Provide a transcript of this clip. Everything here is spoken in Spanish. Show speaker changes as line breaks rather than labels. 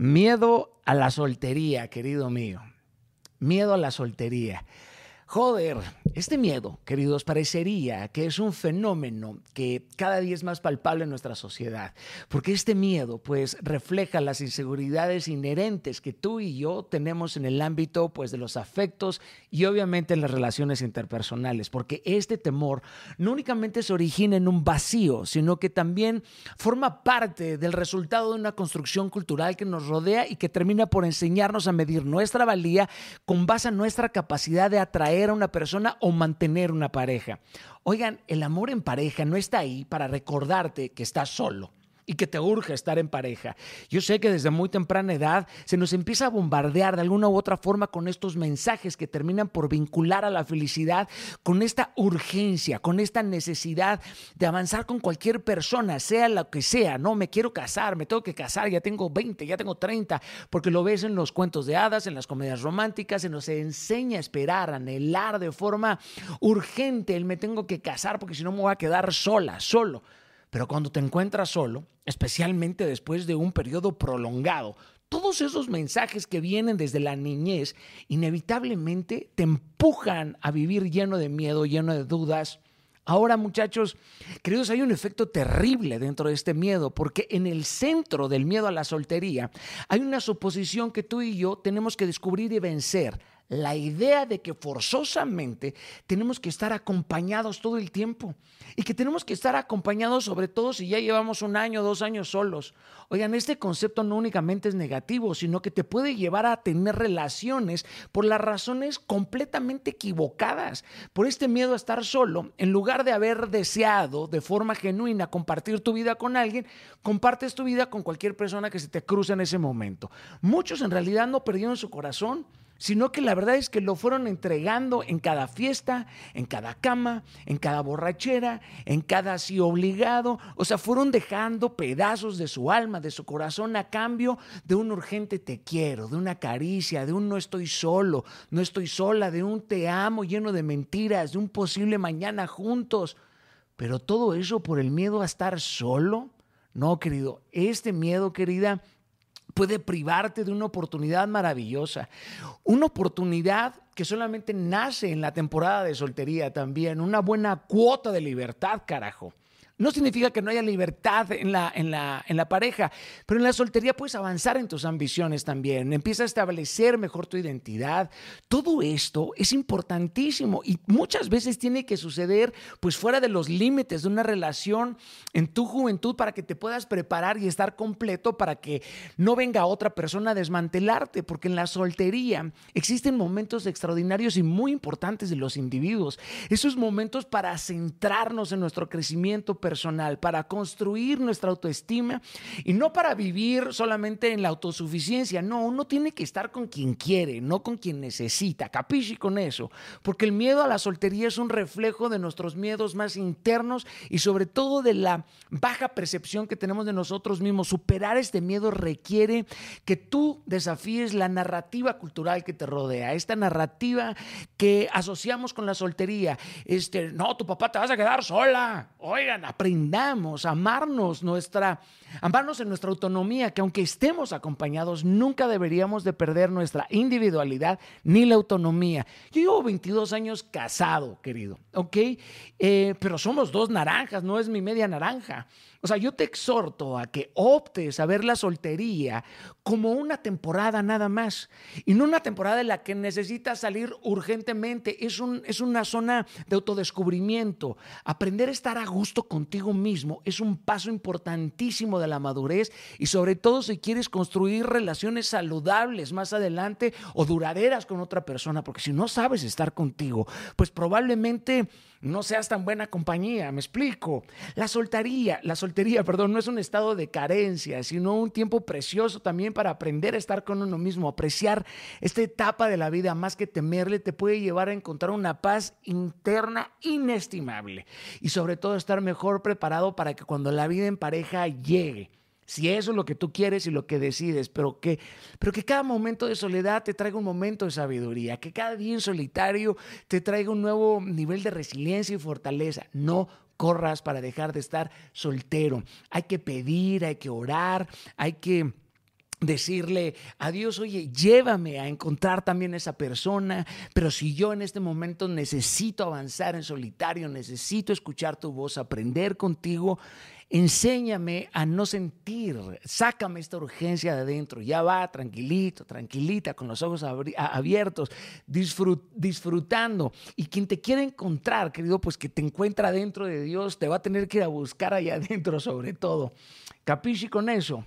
Miedo a la soltería, querido mío. Miedo a la soltería. Joder, este miedo, queridos, parecería que es un fenómeno que cada día es más palpable en nuestra sociedad, porque este miedo pues refleja las inseguridades inherentes que tú y yo tenemos en el ámbito pues de los afectos y obviamente en las relaciones interpersonales, porque este temor no únicamente se origina en un vacío, sino que también forma parte del resultado de una construcción cultural que nos rodea y que termina por enseñarnos a medir nuestra valía con base en nuestra capacidad de atraer a una persona o mantener una pareja. Oigan, el amor en pareja no está ahí para recordarte que estás solo y que te urge estar en pareja. Yo sé que desde muy temprana edad se nos empieza a bombardear de alguna u otra forma con estos mensajes que terminan por vincular a la felicidad con esta urgencia, con esta necesidad de avanzar con cualquier persona, sea lo que sea, no me quiero casar, me tengo que casar, ya tengo 20, ya tengo 30, porque lo ves en los cuentos de hadas, en las comedias románticas, se nos enseña a esperar, a anhelar de forma urgente el me tengo que casar porque si no me voy a quedar sola, solo. Pero cuando te encuentras solo, especialmente después de un periodo prolongado, todos esos mensajes que vienen desde la niñez inevitablemente te empujan a vivir lleno de miedo, lleno de dudas. Ahora, muchachos, queridos, hay un efecto terrible dentro de este miedo, porque en el centro del miedo a la soltería hay una suposición que tú y yo tenemos que descubrir y vencer la idea de que forzosamente tenemos que estar acompañados todo el tiempo y que tenemos que estar acompañados sobre todo si ya llevamos un año, dos años solos. Oigan, este concepto no únicamente es negativo, sino que te puede llevar a tener relaciones por las razones completamente equivocadas, por este miedo a estar solo, en lugar de haber deseado de forma genuina compartir tu vida con alguien, compartes tu vida con cualquier persona que se te cruce en ese momento. Muchos en realidad no perdieron su corazón sino que la verdad es que lo fueron entregando en cada fiesta, en cada cama, en cada borrachera, en cada así obligado, o sea, fueron dejando pedazos de su alma, de su corazón a cambio de un urgente te quiero, de una caricia, de un no estoy solo, no estoy sola, de un te amo lleno de mentiras, de un posible mañana juntos. Pero todo eso por el miedo a estar solo. No, querido, este miedo, querida, puede privarte de una oportunidad maravillosa. Una oportunidad que solamente nace en la temporada de soltería también, una buena cuota de libertad, carajo. No significa que no haya libertad en la, en, la, en la pareja, pero en la soltería puedes avanzar en tus ambiciones también, empieza a establecer mejor tu identidad. Todo esto es importantísimo y muchas veces tiene que suceder pues fuera de los límites de una relación en tu juventud para que te puedas preparar y estar completo para que no venga otra persona a desmantelarte, porque en la soltería existen momentos extraordinarios y muy importantes de los individuos. Esos momentos para centrarnos en nuestro crecimiento personal personal, para construir nuestra autoestima y no para vivir solamente en la autosuficiencia. No, uno tiene que estar con quien quiere, no con quien necesita. Capisci con eso, porque el miedo a la soltería es un reflejo de nuestros miedos más internos y sobre todo de la baja percepción que tenemos de nosotros mismos. Superar este miedo requiere que tú desafíes la narrativa cultural que te rodea, esta narrativa que asociamos con la soltería. Este, no, tu papá te vas a quedar sola. Oigan, aprendamos a amarnos, nuestra, amarnos en nuestra autonomía, que aunque estemos acompañados, nunca deberíamos de perder nuestra individualidad ni la autonomía. Yo llevo 22 años casado, querido, ¿ok? Eh, pero somos dos naranjas, no es mi media naranja. O sea, yo te exhorto a que optes a ver la soltería como una temporada nada más y no una temporada en la que necesitas salir urgentemente. Es, un, es una zona de autodescubrimiento. Aprender a estar a gusto contigo mismo es un paso importantísimo de la madurez y sobre todo si quieres construir relaciones saludables más adelante o duraderas con otra persona, porque si no sabes estar contigo, pues probablemente no seas tan buena compañía, me explico. La soltería, la soltería, perdón, no es un estado de carencia, sino un tiempo precioso también para aprender a estar con uno mismo, apreciar esta etapa de la vida, más que temerle, te puede llevar a encontrar una paz interna inestimable y sobre todo estar mejor preparado para que cuando la vida en pareja llegue, si eso es lo que tú quieres y lo que decides, pero que, pero que cada momento de soledad te traiga un momento de sabiduría, que cada día en solitario te traiga un nuevo nivel de resiliencia y fortaleza. No corras para dejar de estar soltero. Hay que pedir, hay que orar, hay que decirle a Dios, oye, llévame a encontrar también esa persona, pero si yo en este momento necesito avanzar en solitario, necesito escuchar tu voz, aprender contigo, enséñame a no sentir, sácame esta urgencia de adentro, ya va, tranquilito, tranquilita, con los ojos abiertos, disfrutando. Y quien te quiere encontrar, querido, pues que te encuentra dentro de Dios, te va a tener que ir a buscar allá adentro sobre todo. Capisci con eso?